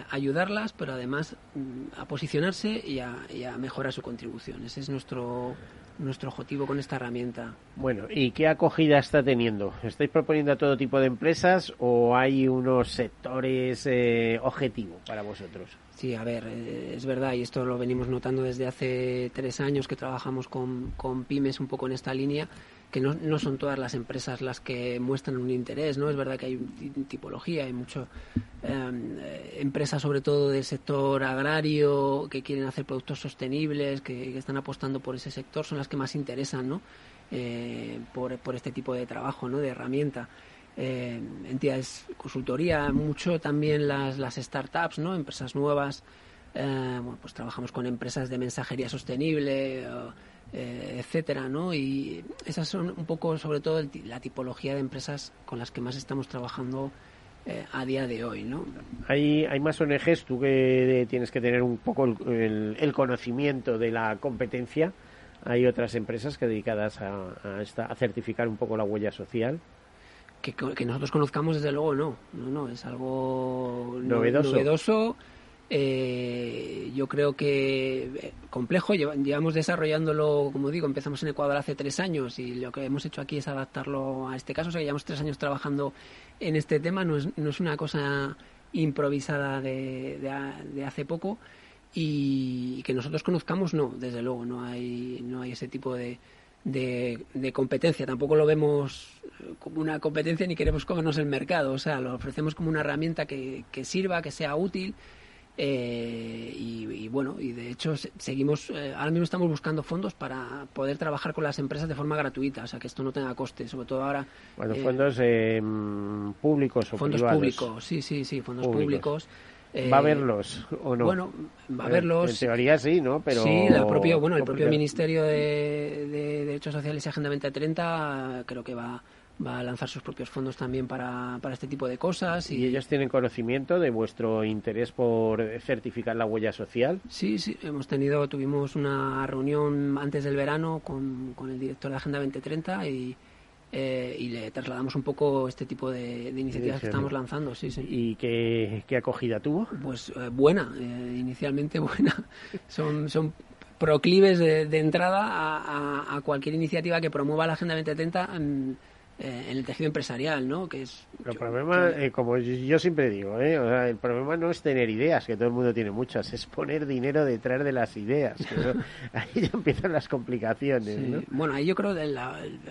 ayudarlas, pero además mm, a posicionarse y a, y a mejorar su contribución. Ese es nuestro nuestro objetivo con esta herramienta. Bueno, ¿y qué acogida está teniendo? ¿Estáis proponiendo a todo tipo de empresas o hay unos sectores eh, objetivos para vosotros? Sí, a ver, eh, es verdad, y esto lo venimos notando desde hace tres años que trabajamos con, con pymes un poco en esta línea, que no, no, son todas las empresas las que muestran un interés, ¿no? Es verdad que hay tipología, hay mucho em, eh, empresas sobre todo del sector agrario que quieren hacer productos sostenibles, que, están apostando por ese sector, son las que más interesan, ¿no? Eh, por, por, este tipo de trabajo, ¿no? De herramienta. Eh, entidades consultoría, mucho también las, las startups, ¿no? Empresas nuevas. bueno, pues trabajamos con empresas de mensajería sostenible. Eh, etcétera, ¿no? Y esas son un poco, sobre todo, la tipología de empresas con las que más estamos trabajando eh, a día de hoy, ¿no? Hay, hay más ONGs, tú que tienes que tener un poco el, conocimiento de la competencia. Hay otras empresas que dedicadas a, a, certificar un poco la huella social. Que, que, nosotros conozcamos, desde luego, no. No, no, es algo novedoso. novedoso. Eh, yo creo que eh, complejo, llevamos desarrollándolo, como digo, empezamos en Ecuador hace tres años y lo que hemos hecho aquí es adaptarlo a este caso, o sea, llevamos tres años trabajando en este tema, no es, no es una cosa improvisada de, de, hace poco y, que nosotros conozcamos, no, desde luego, no hay, no hay ese tipo de, de, de, competencia. Tampoco lo vemos como una competencia ni queremos comernos el mercado. O sea, lo ofrecemos como una herramienta que, que sirva, que sea útil eh, y, bueno, y de hecho seguimos, eh, ahora mismo estamos buscando fondos para poder trabajar con las empresas de forma gratuita, o sea que esto no tenga coste, sobre todo ahora. Bueno, eh, fondos públicos o Fondos públicos, sí, sí, sí, fondos públicos. ¿Va a verlos o no? Bueno, va a verlos. En teoría sí, ¿no? Pero sí, el propio, bueno, el propio Ministerio de Derechos Sociales y Agenda 2030 creo que va va a lanzar sus propios fondos también para, para este tipo de cosas. Y... ellos tienen conocimiento de vuestro interés por certificar la huella social? Sí, sí, hemos tenido, tuvimos una reunión antes del verano con, con el director de Agenda 2030 y, eh, y le trasladamos un poco este tipo de, iniciativas que estamos lanzando. Sí, sí. ¿Y qué, qué acogida tuvo? Pues eh, buena, eh, inicialmente buena. son, son proclives de, de entrada a, a, cualquier iniciativa que promueva la Agenda 2030 eh, en el tejido empresarial, ¿no? Que es el problema, eh, como yo, siempre digo, ¿eh? el problema no es tener ideas, que todo el mundo tiene muchas, es poner dinero detrás de las ideas. ahí ya empiezan las complicaciones, ¿no? Bueno, ahí yo creo que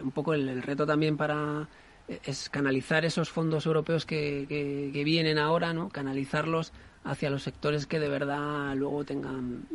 un poco el, reto también para es canalizar esos fondos europeos que, que, vienen ahora, ¿no? Canalizarlos hacia los sectores que de verdad luego tengan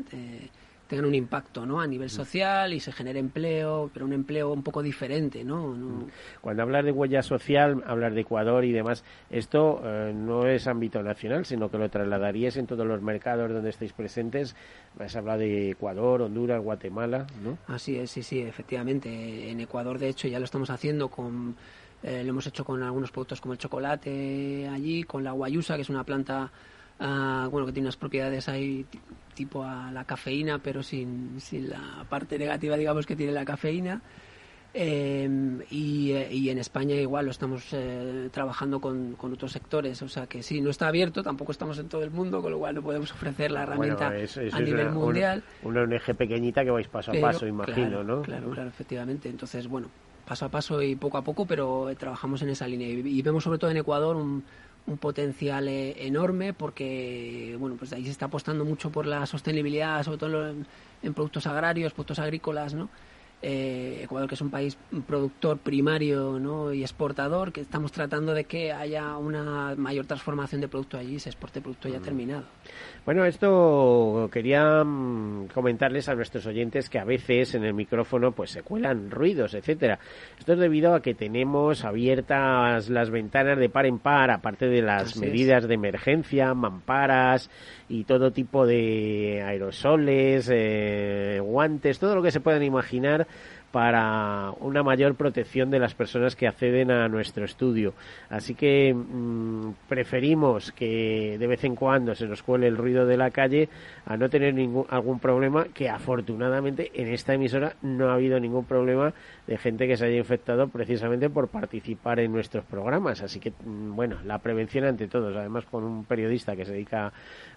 tengan un impacto ¿no? a nivel mm. social y se genere empleo, pero un empleo un poco diferente. ¿no? Mm. Cuando hablas de huella social, hablar de Ecuador y demás, esto eh, no es ámbito nacional, sino que lo trasladarías en todos los mercados donde estéis presentes. Has hablado de Ecuador, Honduras, Guatemala, ¿no? Así es, sí, sí, efectivamente. En Ecuador, de hecho, ya lo estamos haciendo con... Eh, lo hemos hecho con algunos productos como el chocolate allí, con la guayusa, que es una planta Ah, bueno, que tiene unas propiedades ahí tipo a la cafeína, pero sin, sin la parte negativa, digamos, que tiene la cafeína. Em, y, y, en España igual lo estamos eh, trabajando con, con, otros sectores, o sea que sí, no está abierto, tampoco estamos en todo el mundo, con lo cual no podemos ofrecer la herramienta a nivel mundial. Una, ONG pequeñita que vais paso a paso, imagino, ¿no? Claro, claro, efectivamente. Entonces, bueno, paso a paso y poco a poco, pero trabajamos en esa línea. y vemos sobre todo en Ecuador un, un potencial eh, enorme porque bueno pues ahí se está apostando mucho por la sostenibilidad sobre todo en, en productos agrarios productos agrícolas no eh, Ecuador que es un país productor primario ¿no? y exportador, que estamos tratando de que haya una mayor transformación de producto allí, se exporte producto ya mm. terminado. Bueno, esto quería mm, comentarles a nuestros oyentes que a veces en el micrófono pues se cuelan ruidos, etcétera. Esto es debido a que tenemos abiertas las ventanas de par en par, aparte de las medidas de emergencia, mamparas y todo tipo de aerosoles, eh, guantes, todo lo que se puedan imaginar para una mayor protección de las personas que acceden a nuestro estudio. Así que mm, preferimos que de vez en cuando se nos cuele el ruido de la calle a no tener ningún algún problema, que afortunadamente en esta emisora no ha habido ningún problema de gente que se haya infectado precisamente por participar en nuestros programas. Así que, mm, bueno, la prevención ante todos, además con un periodista que se dedica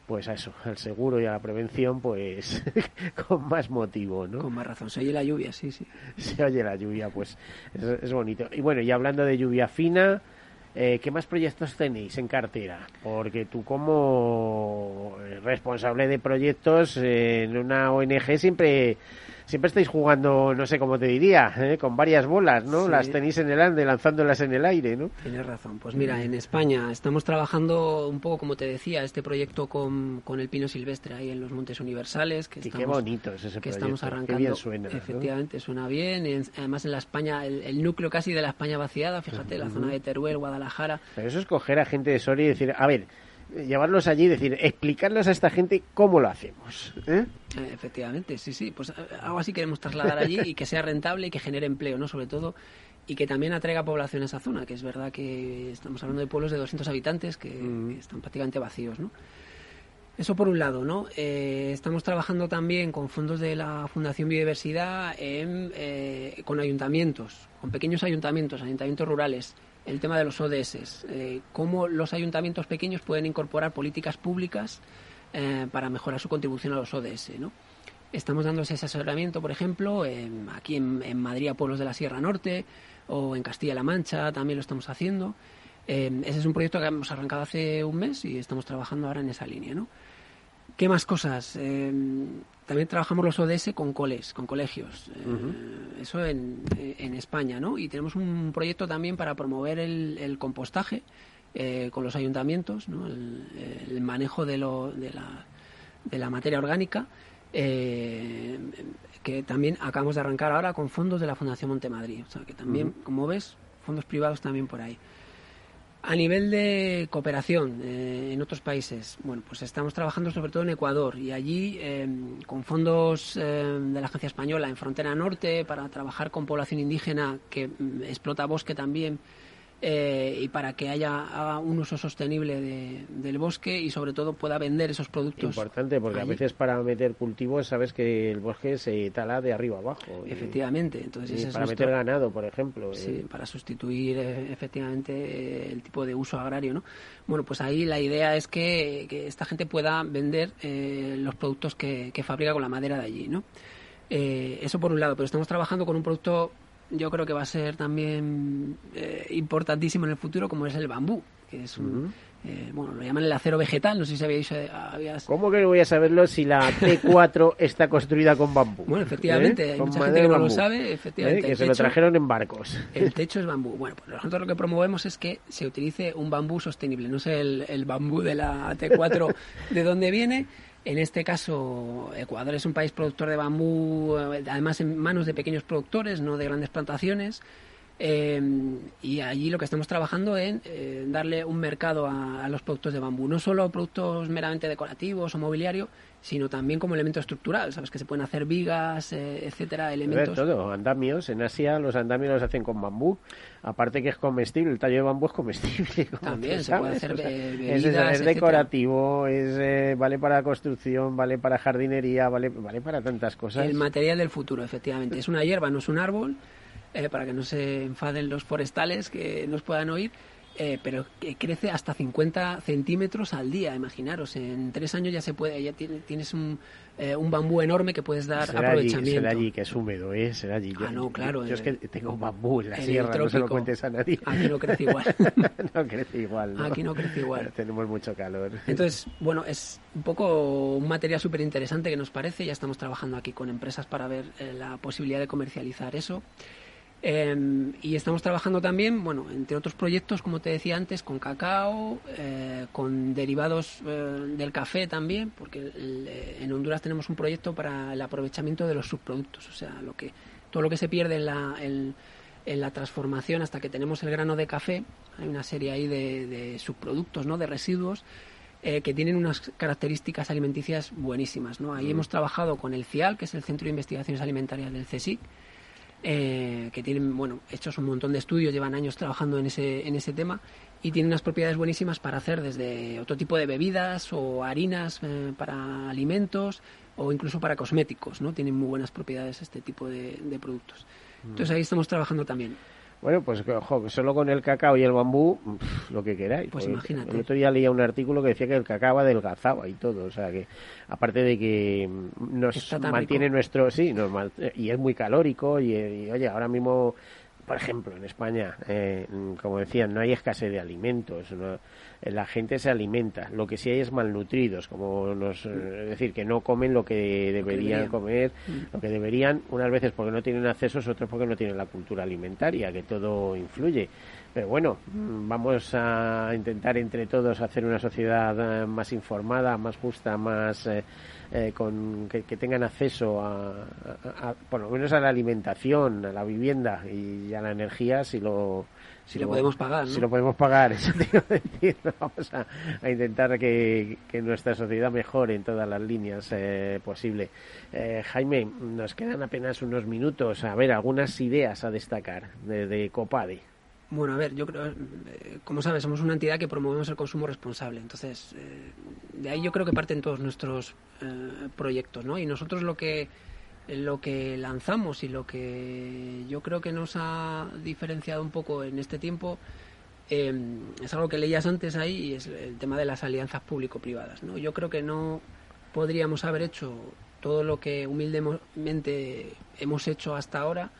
pues a eso, al seguro y a la prevención, pues con más motivo, ¿no? Con más razón. Se oye la lluvia, sí, sí. Se oye la lluvia, pues es, bonito. Y bueno, y hablando de lluvia fina, eh, ¿qué más proyectos tenéis en cartera? Porque tú como responsable de proyectos en una ONG siempre siempre estáis jugando, no sé cómo te diría, ¿eh? con varias bolas, ¿no? Las tenéis en el aire, lanzándolas en el aire, ¿no? Tienes razón. Pues mira, en España estamos trabajando un poco, como te decía, este proyecto con, con el pino silvestre ahí en los Montes Universales. Que qué bonito es ese que estamos arrancando. bien suena, Efectivamente, suena bien. además en la España, el, núcleo casi de la España vaciada, fíjate, la zona de Teruel, Guadalajara. Pero eso es coger a gente de Soria y decir, a ver, llevarlos allí y decir, explicarles a esta gente cómo lo hacemos. ¿eh? Eh, efectivamente, sí, sí. Pues eh, algo así queremos trasladar allí y que sea rentable y que genere empleo, ¿no? Sobre todo y que también atraiga población a esa zona, que es verdad que estamos hablando de pueblos de 200 habitantes que, mm. están prácticamente vacíos, ¿no? Eso por un lado, ¿no? estamos trabajando también con fondos de la Fundación Biodiversidad en, con ayuntamientos, con pequeños ayuntamientos, ayuntamientos rurales, el tema de los ODS, eh, cómo los ayuntamientos pequeños pueden incorporar políticas públicas eh, para mejorar su contribución a los ODS. ¿no? Estamos dando ese asesoramiento, por ejemplo, aquí en, Madrid a pueblos de la Sierra Norte o en Castilla-La Mancha también lo estamos haciendo. Eh, ese es un proyecto que hemos arrancado hace un mes y estamos trabajando ahora en esa línea. ¿no? ¿Qué más cosas? también trabajamos los ODS con coles, con colegios. Eh, eso en, en, España, ¿no? Y tenemos un proyecto también para promover el, compostaje eh, con los ayuntamientos, ¿no? el, manejo de, lo, de, la, de la materia orgánica, eh, que también acabamos de arrancar ahora con fondos de la Fundación Montemadrid. O sea, que también, como ves, fondos privados también por ahí. A nivel de cooperación eh, en otros países, bueno, pues estamos trabajando sobre todo en Ecuador y allí eh, con fondos eh, de la Agencia Española en Frontera Norte para trabajar con población indígena que mm, explota bosque también eh, y para que haya un uso sostenible de- del bosque y sobre todo pueda vender esos productos. Importante, porque a veces para meter cultivos sabes que el bosque se tala de arriba abajo. y- Efectivamente, entonces y ese es para nuestro- meter ganado, por ejemplo. Sí, eh, para sustituir eh, efectivamente el tipo de uso agrario, ¿no? Bueno, pues ahí la idea es que, que esta gente pueda vender eh, los productos que, que fabrica con la madera de allí, ¿no? Eh, eso por un lado, pero estamos trabajando con un producto, yo creo que va a ser también eh, importantísimo en el futuro, como es el bambú, que es un, eh, bueno, lo llaman el acero vegetal, no sé si habéis, eh, habías ¿Cómo que no voy a saberlo si la T4 está construida con bambú? Bueno, efectivamente, ¿Eh? hay Con mucha gente que no lo sabe, efectivamente, ¿Eh? Que el se lo techo- trajeron en barcos. El techo es bambú. Bueno, pues nosotros lo que promovemos es que se utilice un bambú sostenible. No sé el, el bambú de la T4 de dónde viene. En este caso, Ecuador es un país productor de bambú, eh, además en manos de pequeños productores, no de grandes plantaciones. Eh, y allí lo que estamos trabajando es eh, darle un mercado a, a los productos de bambú, no solo productos meramente decorativos o mobiliario, sino también como elemento estructural, sabes que se pueden hacer vigas, eh, etcétera, elementos. todo, andamios. En Asia los andamios los hacen con bambú. Aparte que es comestible, el tallo de bambú es comestible. También se puede hacer o sea, es, es decorativo, es, eh, vale para construcción, vale para jardinería, vale, vale para tantas cosas. El material del futuro, efectivamente. Es una hierba, no es un árbol, eh, para que no se enfaden los forestales que nos puedan oír, eh, pero que crece hasta 50 centímetros al día, imaginaros. En tres años ya se puede, ya tiene- tienes un, eh, un bambú enorme que puedes dar Será allí, aprovechamiento. será allí, que es húmedo, ¿eh? Será allí. Ah, no, claro, Yo, es que tengo bambú en la en sierra, no se lo cuentes a nadie. Aquí no crece igual. no crece igual, ¿no? Aquí no crece igual. Tenemos mucho calor. Entonces, bueno, es un poco un material súper interesante que nos parece. Ya estamos trabajando aquí con empresas para ver eh, la posibilidad de comercializar eso. Eh, y estamos trabajando también, bueno, entre otros proyectos, como te decía antes, con cacao, eh, con derivados eh, del café también, porque el- eh, en Honduras tenemos un proyecto para el aprovechamiento de los subproductos, o sea, lo que todo lo que se pierde en la, en- en la transformación hasta que tenemos el grano de café, hay una serie ahí de, de subproductos, ¿no? De residuos eh, que tienen unas características alimenticias buenísimas, ¿no? Ahí Mm. hemos trabajado con el CIAL, que es el Centro de Investigaciones Alimentarias del CSIC, eh, que tienen, bueno, hechos un montón de estudios, llevan años trabajando en ese, en ese tema y tienen unas propiedades buenísimas para hacer desde otro tipo de bebidas o harinas eh, para alimentos o incluso para cosméticos, ¿no? Tienen muy buenas propiedades este tipo de, de productos. Entonces ahí estamos trabajando también. Bueno, pues ojo, solo con el cacao y el bambú, lo que queráis. Pues imagínate. El otro día leía un artículo que decía que el cacao adelgazaba y todo. O sea que, aparte de que nos mantiene rico. nuestro. Sí, nos y es muy calórico. Y, y, oye, ahora mismo, por ejemplo, en España, eh, mm, como decían, no hay escasez de alimentos. no- eh, la gente se alimenta. Lo que sí hay es malnutridos, como nos. eh, es decir, que no comen lo que deberían deberían. comer, Mm. lo que deberían, unas veces porque no tienen accesos, otras porque no tienen la cultura alimentaria, que todo influye. Pero bueno, mm, vamos a intentar entre todos hacer una sociedad eh, más informada, más justa, más eh, eh, con que, que tengan acceso a, a- a- por lo menos a la alimentación, a la vivienda y a la energía, si lo Si lo podemos pagar, ¿no? Si lo podemos pagar, eso te iba a decir. Vamos a, a intentar que, que nuestra sociedad mejore en todas las líneas eh, posible. Eh, Jaime, nos quedan apenas unos minutos. A ver, algunas ideas a destacar de, de Copade. Bueno, a ver, yo creo, eh, como sabes, somos una entidad que promovemos el consumo responsable. Entonces, eh, de ahí yo creo que parten todos nuestros eh, proyectos, ¿no? Y nosotros lo que lo que lanzamos y lo que yo creo que nos ha diferenciado un poco en este tiempo eh, es algo que leías antes ahí y es el tema de las alianzas público-privadas, ¿no? Yo creo que no podríamos haber hecho todo lo que humildemente hemos hecho hasta ahora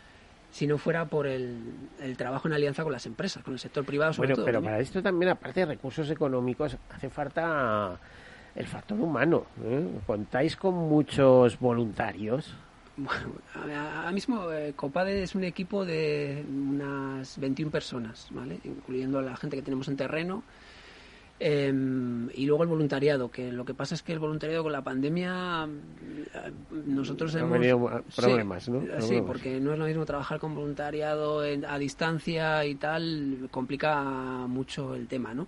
si no fuera por el, el trabajo en alianza con las empresas, con el sector privado sobre Bueno, todo. pero ¿no? para esto también, aparte de recursos económicos, hace falta el factor humano. ¿eh? ¿Contáis con muchos voluntarios? Bueno, ahora mismo eh, Copade es un equipo de unas 21 personas, ¿vale? Incluyendo a la gente que tenemos en terreno. Em, y luego el voluntariado, que lo que pasa es que el voluntariado con la pandemia eh, nosotros hemos... problemas, ¿no? Sí, porque no es lo mismo trabajar con voluntariado a distancia y tal, complica mucho el tema, ¿no?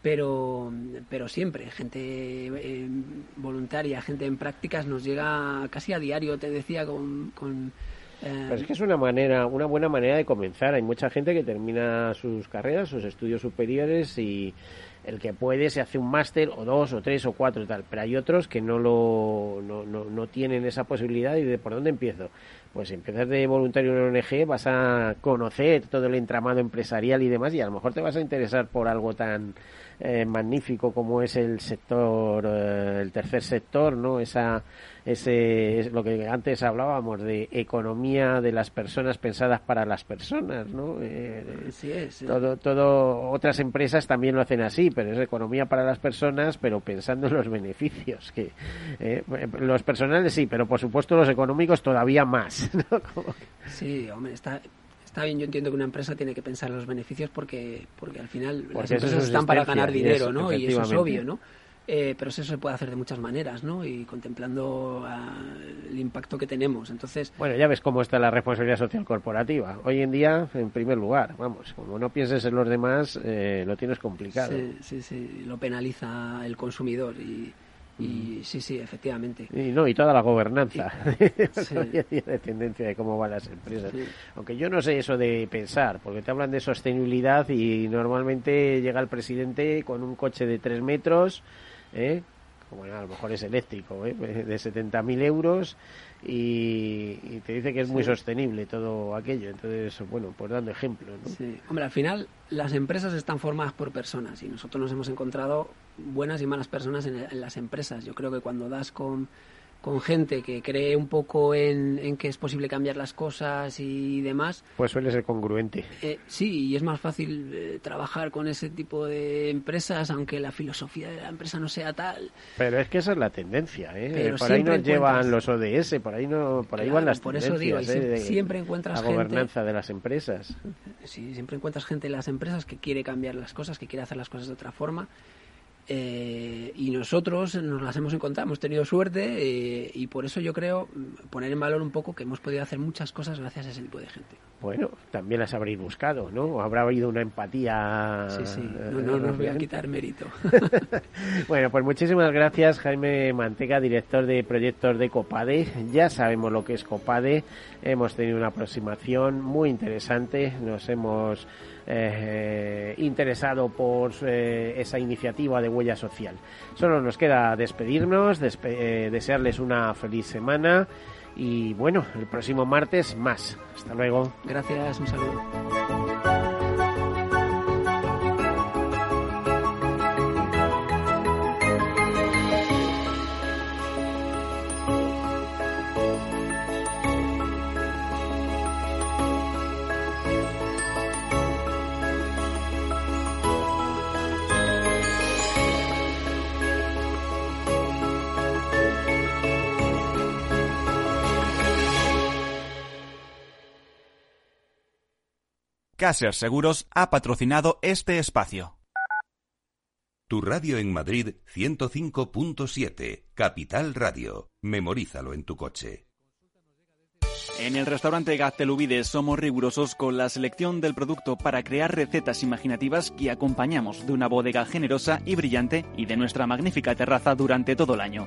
pero pero siempre gente eh, voluntaria gente en prácticas nos llega casi a diario te decía con, con eh, pero es que es una manera una buena manera de comenzar hay mucha gente que termina sus carreras sus estudios superiores y el que puede se hace un máster o dos o tres o cuatro y tal, pero hay otros que no lo no, no, no tienen esa posibilidad y de por dónde empiezo. Pues si empiezas de voluntario en una ONG vas a conocer todo el entramado empresarial y demás y a lo mejor te vas a interesar por algo tan eh, magnífico como es el sector, eh, el tercer sector, ¿no? Esa, ese, es lo que antes hablábamos de economía de las personas pensadas para las personas, ¿no? Eh, es. Todo, todo, otras empresas también lo hacen así, pero es economía para las personas, pero pensando en los beneficios, que los personales sí, pero por supuesto los económicos todavía más, Sí, hombre, está está bien, yo entiendo que una empresa tiene que pensar en los beneficios porque, porque al final las empresas están para ganar dinero, ¿no? Y eso es obvio, ¿no? Eh, pero eso se puede hacer de muchas maneras, ¿no? Y contemplando ah, el impacto que tenemos. Entonces, bueno, ya ves cómo está la responsabilidad social corporativa. Hoy en día, en primer lugar, vamos, como no pienses en los demás, eh, lo tienes complicado. Sí, sí, sí, lo penaliza el consumidor y, y sí, sí, efectivamente. Y no, y toda la gobernanza de tendencia de cómo van las empresas. Aunque yo no sé eso de pensar, porque te hablan de sostenibilidad y normalmente llega el presidente con un coche de tres metros, ¿eh? como a lo mejor es eléctrico, ¿eh? de 70.000 euros y, te dice que es muy sostenible todo aquello. Entonces, bueno, pues dando ejemplos. Sí. Hombre, al final las empresas están formadas por personas y nosotros nos hemos encontrado buenas y malas personas en, en las empresas. Yo creo que cuando das con con gente que cree un poco en, que es posible cambiar las cosas y demás. Pues suele ser congruente. Eh, sí, y es más fácil eh, trabajar con ese tipo de empresas, aunque la filosofía de la empresa no sea tal. Pero es que esa es la tendencia, ¿eh? por ahí nos llevan los ODS, por ahí no, por ahí van las por eso digo, ¿eh? siempre, encuentras la gobernanza de las empresas. Sí, siempre encuentras gente en las empresas que quiere cambiar las cosas, que quiere hacer las cosas de otra forma eh, y nosotros nos las hemos encontrado, hemos tenido suerte eh, y por eso yo creo poner en valor un poco que hemos podido hacer muchas cosas gracias a ese tipo de gente. Bueno, también las habréis buscado, ¿no? Habrá habido una empatía. Sí, sí, no, no, no os voy a quitar mérito. bueno, pues muchísimas gracias, Jaime Mantega, director de proyectos de Copade. Ya sabemos lo que es Copade, hemos tenido una aproximación muy interesante, nos hemos eh, interesado por eh, esa iniciativa de huella social. Solo nos queda despedirnos, eh, desearles una feliz semana y bueno, el próximo martes más. Hasta luego. Gracias, un saludo. Caser Seguros ha patrocinado este espacio. Tu radio en Madrid 105.7, Capital Radio. Memorízalo en tu coche. En el restaurante Gaztelubides somos rigurosos con la selección del producto para crear recetas imaginativas que acompañamos de una bodega generosa y brillante y de nuestra magnífica terraza durante todo el año.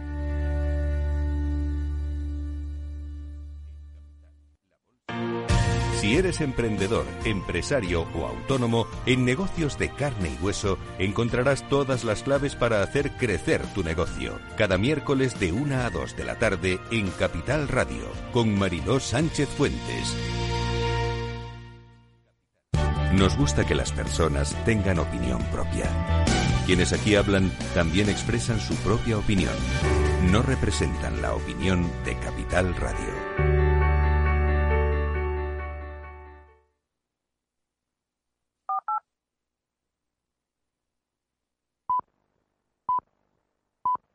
Si eres emprendedor, empresario o autónomo, en negocios de carne y hueso encontrarás todas las claves para hacer crecer tu negocio. Cada miércoles de 1 a 2 de la tarde en Capital Radio, con Mariló Sánchez Fuentes. Nos gusta que las personas tengan opinión propia. Quienes aquí hablan también expresan su propia opinión. No representan la opinión de Capital Radio.